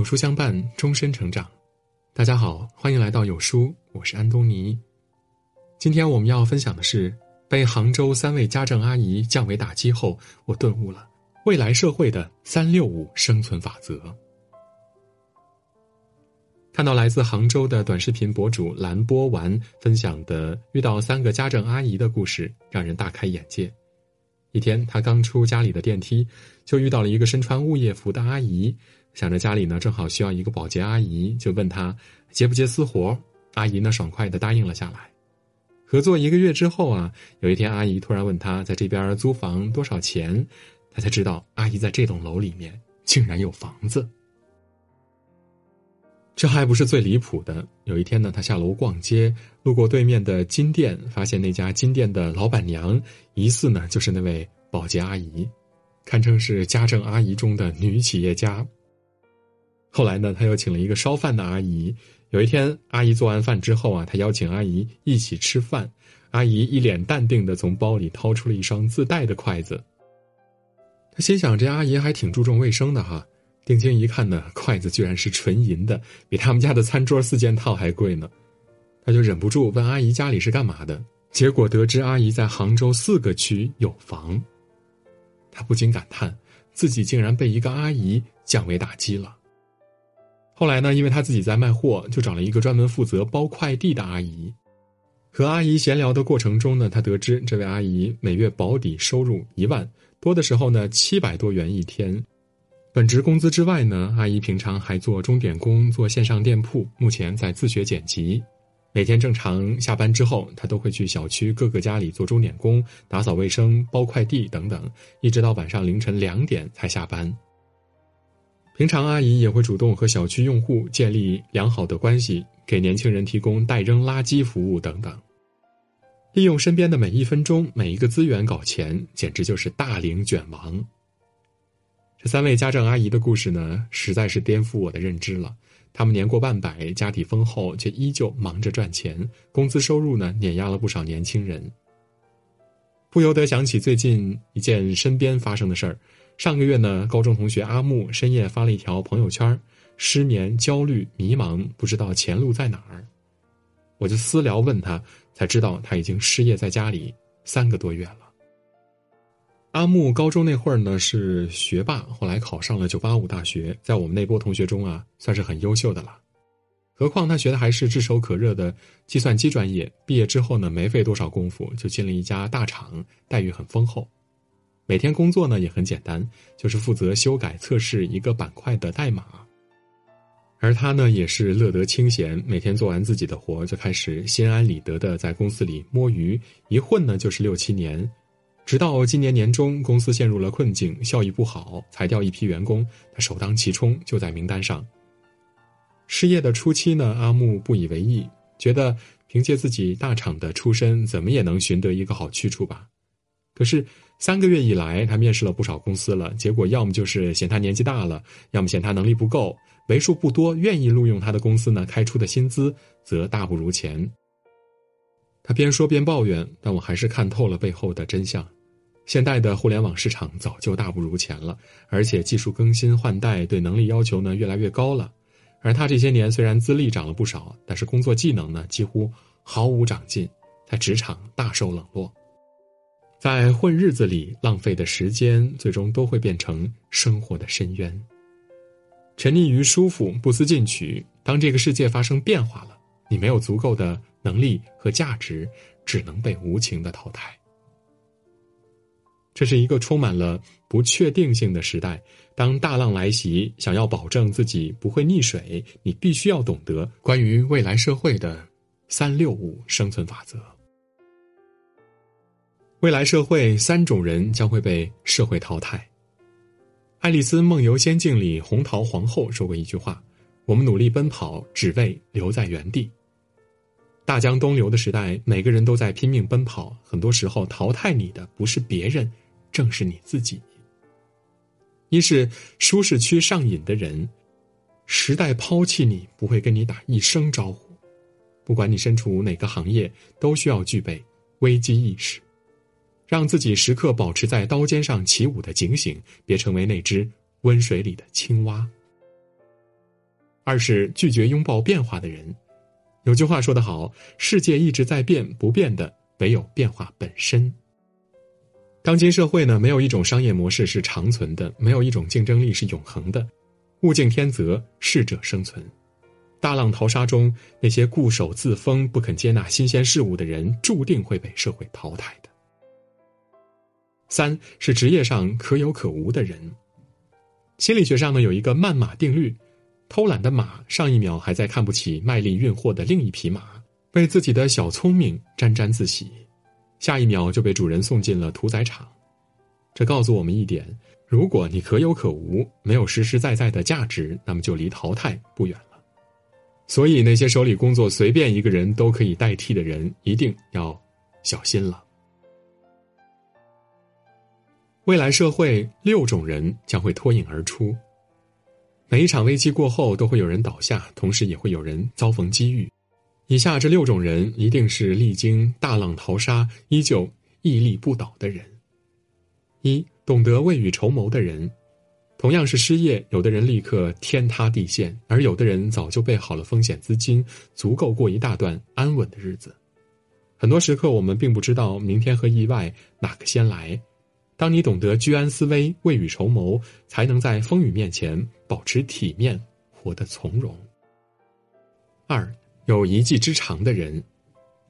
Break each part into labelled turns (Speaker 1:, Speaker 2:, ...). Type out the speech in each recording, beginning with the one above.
Speaker 1: 有书相伴，终身成长。大家好，欢迎来到有书，我是安东尼。今天我们要分享的是，被杭州三位家政阿姨降维打击后，我顿悟了未来社会的三六五生存法则。看到来自杭州的短视频博主蓝波丸分享的遇到三个家政阿姨的故事，让人大开眼界。一天，他刚出家里的电梯，就遇到了一个身穿物业服的阿姨。想着家里呢正好需要一个保洁阿姨，就问她接不接私活。阿姨呢爽快的答应了下来。合作一个月之后啊，有一天阿姨突然问他在这边租房多少钱，他才知道阿姨在这栋楼里面竟然有房子。这还不是最离谱的。有一天呢，他下楼逛街，路过对面的金店，发现那家金店的老板娘疑似呢就是那位保洁阿姨，堪称是家政阿姨中的女企业家。后来呢，他又请了一个烧饭的阿姨。有一天，阿姨做完饭之后啊，他邀请阿姨一起吃饭。阿姨一脸淡定的从包里掏出了一双自带的筷子。他心想，这阿姨还挺注重卫生的哈。定睛一看呢，筷子居然是纯银的，比他们家的餐桌四件套还贵呢。他就忍不住问阿姨家里是干嘛的，结果得知阿姨在杭州四个区有房。他不禁感叹，自己竟然被一个阿姨降维打击了。后来呢，因为他自己在卖货，就找了一个专门负责包快递的阿姨。和阿姨闲聊的过程中呢，他得知这位阿姨每月保底收入一万多的时候呢，七百多元一天。本职工资之外呢，阿姨平常还做钟点工，做线上店铺，目前在自学剪辑。每天正常下班之后，她都会去小区各个家里做钟点工、打扫卫生、包快递等等，一直到晚上凌晨两点才下班。平常阿姨也会主动和小区用户建立良好的关系，给年轻人提供代扔垃圾服务等等，利用身边的每一分钟、每一个资源搞钱，简直就是大龄卷王。这三位家政阿姨的故事呢，实在是颠覆我的认知了。他们年过半百，家底丰厚，却依旧忙着赚钱，工资收入呢碾压了不少年轻人。不由得想起最近一件身边发生的事儿。上个月呢，高中同学阿木深夜发了一条朋友圈，失眠、焦虑、迷茫，不知道前路在哪儿。我就私聊问他，才知道他已经失业在家里三个多月了。阿木高中那会儿呢是学霸，后来考上了九八五大学，在我们那波同学中啊算是很优秀的了。何况他学的还是炙手可热的计算机专业，毕业之后呢没费多少功夫就进了一家大厂，待遇很丰厚。每天工作呢也很简单，就是负责修改测试一个板块的代码。而他呢也是乐得清闲，每天做完自己的活就开始心安理得的在公司里摸鱼，一混呢就是六七年。直到今年年中，公司陷入了困境，效益不好，裁掉一批员工，他首当其冲，就在名单上。失业的初期呢，阿木不以为意，觉得凭借自己大厂的出身，怎么也能寻得一个好去处吧。可是三个月以来，他面试了不少公司了，结果要么就是嫌他年纪大了，要么嫌他能力不够，为数不多愿意录用他的公司呢，开出的薪资则大不如前。他边说边抱怨，但我还是看透了背后的真相。现代的互联网市场早就大不如前了，而且技术更新换代，对能力要求呢越来越高了。而他这些年虽然资历涨了不少，但是工作技能呢几乎毫无长进，在职场大受冷落，在混日子里浪费的时间，最终都会变成生活的深渊。沉溺于舒服，不思进取。当这个世界发生变化了，你没有足够的能力和价值，只能被无情的淘汰。这是一个充满了不确定性的时代。当大浪来袭，想要保证自己不会溺水，你必须要懂得关于未来社会的“三六五”生存法则。未来社会三种人将会被社会淘汰。《爱丽丝梦游仙境》里，红桃皇后说过一句话：“我们努力奔跑，只为留在原地。”大江东流的时代，每个人都在拼命奔跑，很多时候淘汰你的不是别人。正是你自己。一是舒适区上瘾的人，时代抛弃你不会跟你打一声招呼。不管你身处哪个行业，都需要具备危机意识，让自己时刻保持在刀尖上起舞的警醒，别成为那只温水里的青蛙。二是拒绝拥抱变化的人。有句话说得好：“世界一直在变，不变的唯有变化本身。”当今社会呢，没有一种商业模式是长存的，没有一种竞争力是永恒的。物竞天择，适者生存。大浪淘沙中，那些固守自封、不肯接纳新鲜事物的人，注定会被社会淘汰的。三是职业上可有可无的人。心理学上呢，有一个慢马定律：偷懒的马，上一秒还在看不起卖力运货的另一匹马，为自己的小聪明沾沾自喜。下一秒就被主人送进了屠宰场，这告诉我们一点：如果你可有可无，没有实实在在的价值，那么就离淘汰不远了。所以，那些手里工作随便一个人都可以代替的人，一定要小心了。未来社会六种人将会脱颖而出，每一场危机过后都会有人倒下，同时也会有人遭逢机遇。以下这六种人一定是历经大浪淘沙依旧屹立不倒的人。一懂得未雨绸缪的人，同样是失业，有的人立刻天塌地陷，而有的人早就备好了风险资金，足够过一大段安稳的日子。很多时刻，我们并不知道明天和意外哪个先来。当你懂得居安思危、未雨绸缪，才能在风雨面前保持体面，活得从容。二。有一技之长的人，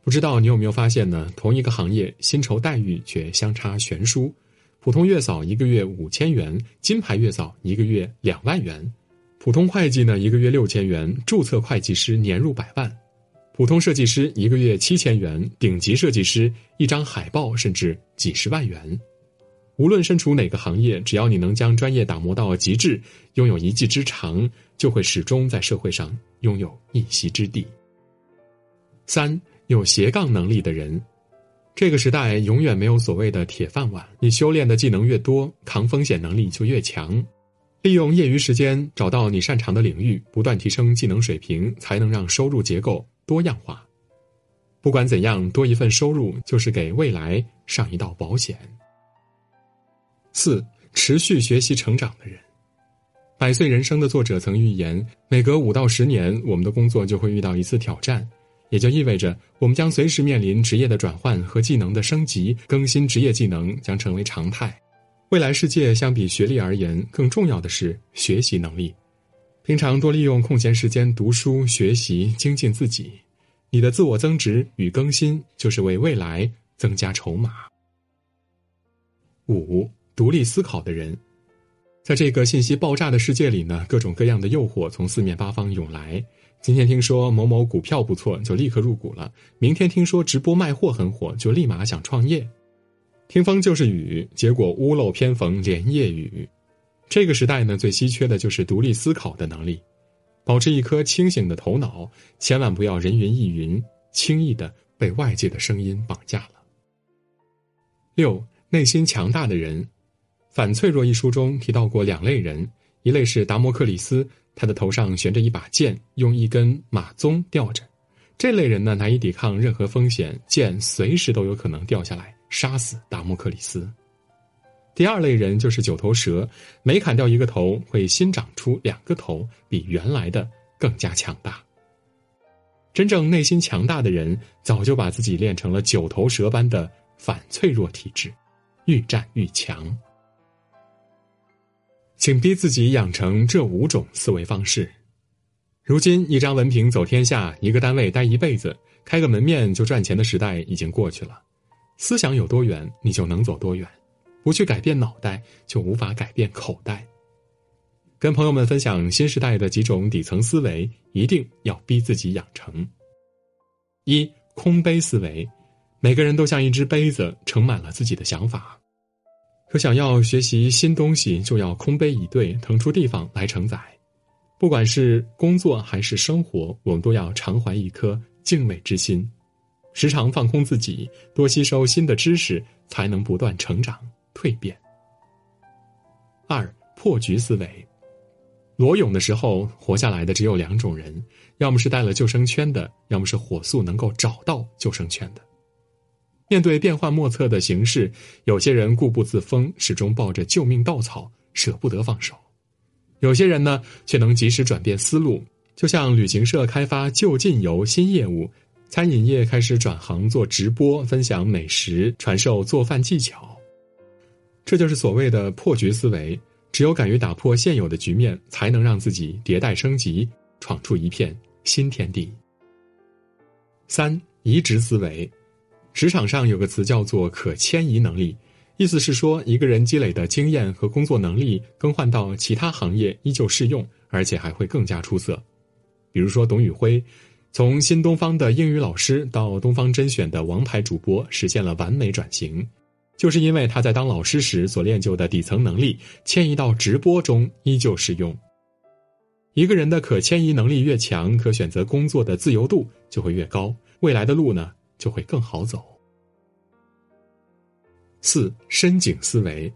Speaker 1: 不知道你有没有发现呢？同一个行业，薪酬待遇却相差悬殊。普通月嫂一个月五千元，金牌月嫂一个月两万元；普通会计呢，一个月六千元，注册会计师年入百万；普通设计师一个月七千元，顶级设计师一张海报甚至几十万元。无论身处哪个行业，只要你能将专业打磨到极致，拥有一技之长，就会始终在社会上拥有一席之地。三有斜杠能力的人，这个时代永远没有所谓的铁饭碗。你修炼的技能越多，扛风险能力就越强。利用业余时间找到你擅长的领域，不断提升技能水平，才能让收入结构多样化。不管怎样，多一份收入就是给未来上一道保险。四持续学习成长的人，《百岁人生》的作者曾预言，每隔五到十年，我们的工作就会遇到一次挑战。也就意味着，我们将随时面临职业的转换和技能的升级，更新职业技能将成为常态。未来世界相比学历而言，更重要的是学习能力。平常多利用空闲时间读书学习，精进自己。你的自我增值与更新，就是为未来增加筹码。五、独立思考的人，在这个信息爆炸的世界里呢，各种各样的诱惑从四面八方涌来。今天听说某某股票不错，就立刻入股了；明天听说直播卖货很火，就立马想创业。听风就是雨，结果屋漏偏逢连夜雨。这个时代呢，最稀缺的就是独立思考的能力，保持一颗清醒的头脑，千万不要人云亦云，轻易的被外界的声音绑架了。六，内心强大的人，《反脆弱》一书中提到过两类人，一类是达摩克里斯。他的头上悬着一把剑，用一根马鬃吊着。这类人呢，难以抵抗任何风险，剑随时都有可能掉下来，杀死达摩克里斯。第二类人就是九头蛇，每砍掉一个头，会新长出两个头，比原来的更加强大。真正内心强大的人，早就把自己练成了九头蛇般的反脆弱体质，愈战愈强。请逼自己养成这五种思维方式。如今，一张文凭走天下，一个单位待一辈子，开个门面就赚钱的时代已经过去了。思想有多远，你就能走多远。不去改变脑袋，就无法改变口袋。跟朋友们分享新时代的几种底层思维，一定要逼自己养成。一空杯思维，每个人都像一只杯子，盛满了自己的想法。可想要学习新东西，就要空杯以对，腾出地方来承载。不管是工作还是生活，我们都要常怀一颗敬畏之心，时常放空自己，多吸收新的知识，才能不断成长蜕变。二破局思维，裸泳的时候活下来的只有两种人，要么是带了救生圈的，要么是火速能够找到救生圈的。面对变幻莫测的形势，有些人固步自封，始终抱着救命稻草，舍不得放手；有些人呢，却能及时转变思路，就像旅行社开发就近游新业务，餐饮业开始转行做直播，分享美食，传授做饭技巧。这就是所谓的破局思维。只有敢于打破现有的局面，才能让自己迭代升级，闯出一片新天地。三移植思维，职场上有个词叫做可迁移能力，意思是说一个人积累的经验和工作能力更换到其他行业依旧适用，而且还会更加出色。比如说董宇辉，从新东方的英语老师到东方甄选的王牌主播，实现了完美转型，就是因为他在当老师时所练就的底层能力迁移到直播中依旧适用。一个人的可迁移能力越强，可选择工作的自由度就会越高，未来的路呢就会更好走。四深井思维，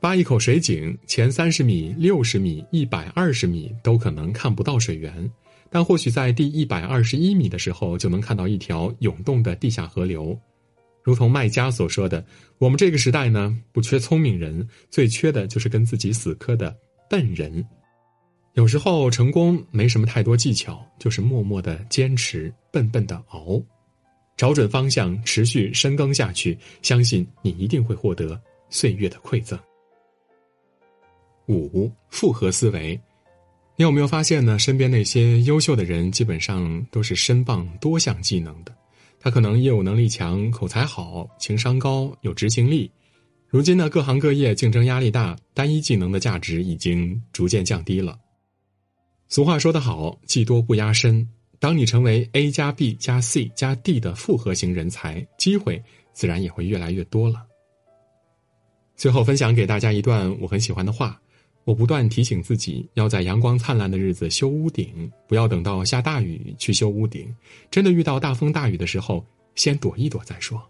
Speaker 1: 挖一口水井，前三十米、六十米、一百二十米都可能看不到水源，但或许在第一百二十一米的时候就能看到一条涌动的地下河流。如同麦家所说的：“我们这个时代呢，不缺聪明人，最缺的就是跟自己死磕的笨人。”有时候成功没什么太多技巧，就是默默的坚持，笨笨的熬，找准方向，持续深耕下去，相信你一定会获得岁月的馈赠。五复合思维，你有没有发现呢？身边那些优秀的人，基本上都是身傍多项技能的。他可能业务能力强，口才好，情商高，有执行力。如今呢，各行各业竞争压力大，单一技能的价值已经逐渐降低了。俗话说得好，技多不压身。当你成为 A 加 B 加 C 加 D 的复合型人才，机会自然也会越来越多了。最后分享给大家一段我很喜欢的话：我不断提醒自己，要在阳光灿烂的日子修屋顶，不要等到下大雨去修屋顶。真的遇到大风大雨的时候，先躲一躲再说。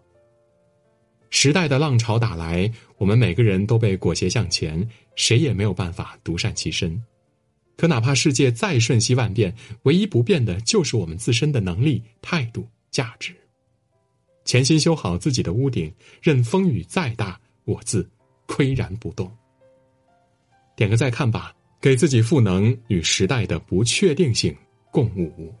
Speaker 1: 时代的浪潮打来，我们每个人都被裹挟向前，谁也没有办法独善其身。可哪怕世界再瞬息万变，唯一不变的就是我们自身的能力、态度、价值。潜心修好自己的屋顶，任风雨再大，我自岿然不动。点个再看吧，给自己赋能，与时代的不确定性共舞。